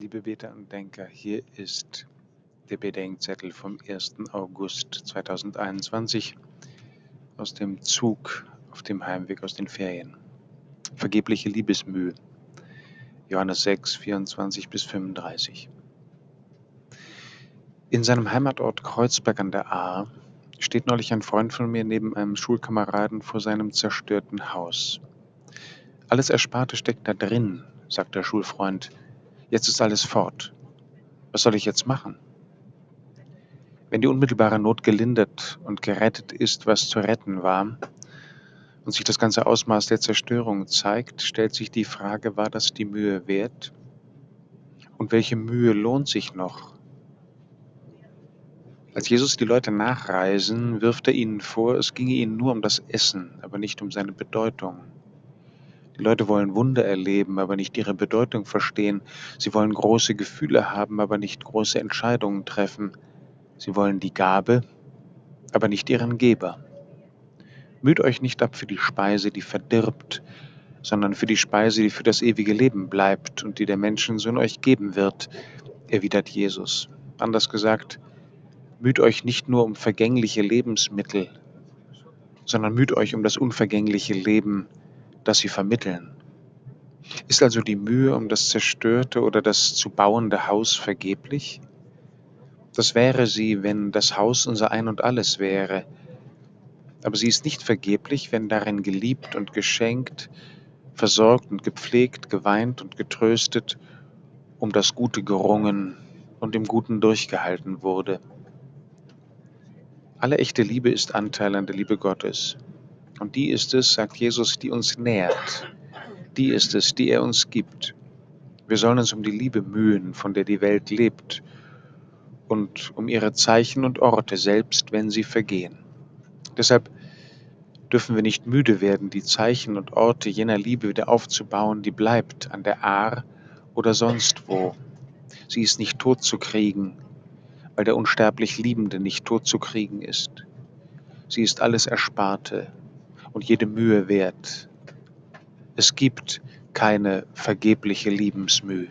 Liebe Beter und Denker, hier ist der Bedenkzettel vom 1. August 2021 aus dem Zug auf dem Heimweg aus den Ferien. Vergebliche Liebesmühe. Johannes 6, 24 bis 35. In seinem Heimatort Kreuzberg an der Ahr steht neulich ein Freund von mir neben einem Schulkameraden vor seinem zerstörten Haus. Alles Ersparte steckt da drin, sagt der Schulfreund Jetzt ist alles fort. Was soll ich jetzt machen? Wenn die unmittelbare Not gelindert und gerettet ist, was zu retten war, und sich das ganze Ausmaß der Zerstörung zeigt, stellt sich die Frage, war das die Mühe wert? Und welche Mühe lohnt sich noch? Als Jesus die Leute nachreisen, wirft er ihnen vor, es ginge ihnen nur um das Essen, aber nicht um seine Bedeutung. Die Leute wollen Wunder erleben, aber nicht ihre Bedeutung verstehen. Sie wollen große Gefühle haben, aber nicht große Entscheidungen treffen. Sie wollen die Gabe, aber nicht ihren Geber. Müht euch nicht ab für die Speise, die verdirbt, sondern für die Speise, die für das ewige Leben bleibt und die der Menschensohn euch geben wird, erwidert Jesus. Anders gesagt, müht euch nicht nur um vergängliche Lebensmittel, sondern müht euch um das unvergängliche Leben, das sie vermitteln. Ist also die Mühe um das zerstörte oder das zu bauende Haus vergeblich? Das wäre sie, wenn das Haus unser Ein und alles wäre. Aber sie ist nicht vergeblich, wenn darin geliebt und geschenkt, versorgt und gepflegt, geweint und getröstet, um das Gute gerungen und im Guten durchgehalten wurde. Alle echte Liebe ist Anteil an der Liebe Gottes. Und die ist es, sagt Jesus, die uns nährt. Die ist es, die er uns gibt. Wir sollen uns um die Liebe mühen, von der die Welt lebt, und um ihre Zeichen und Orte, selbst wenn sie vergehen. Deshalb dürfen wir nicht müde werden, die Zeichen und Orte jener Liebe wieder aufzubauen, die bleibt an der Ahr oder sonst wo. Sie ist nicht tot zu kriegen, weil der unsterblich Liebende nicht tot zu kriegen ist. Sie ist alles Ersparte, und jede Mühe wert. Es gibt keine vergebliche Liebensmühe.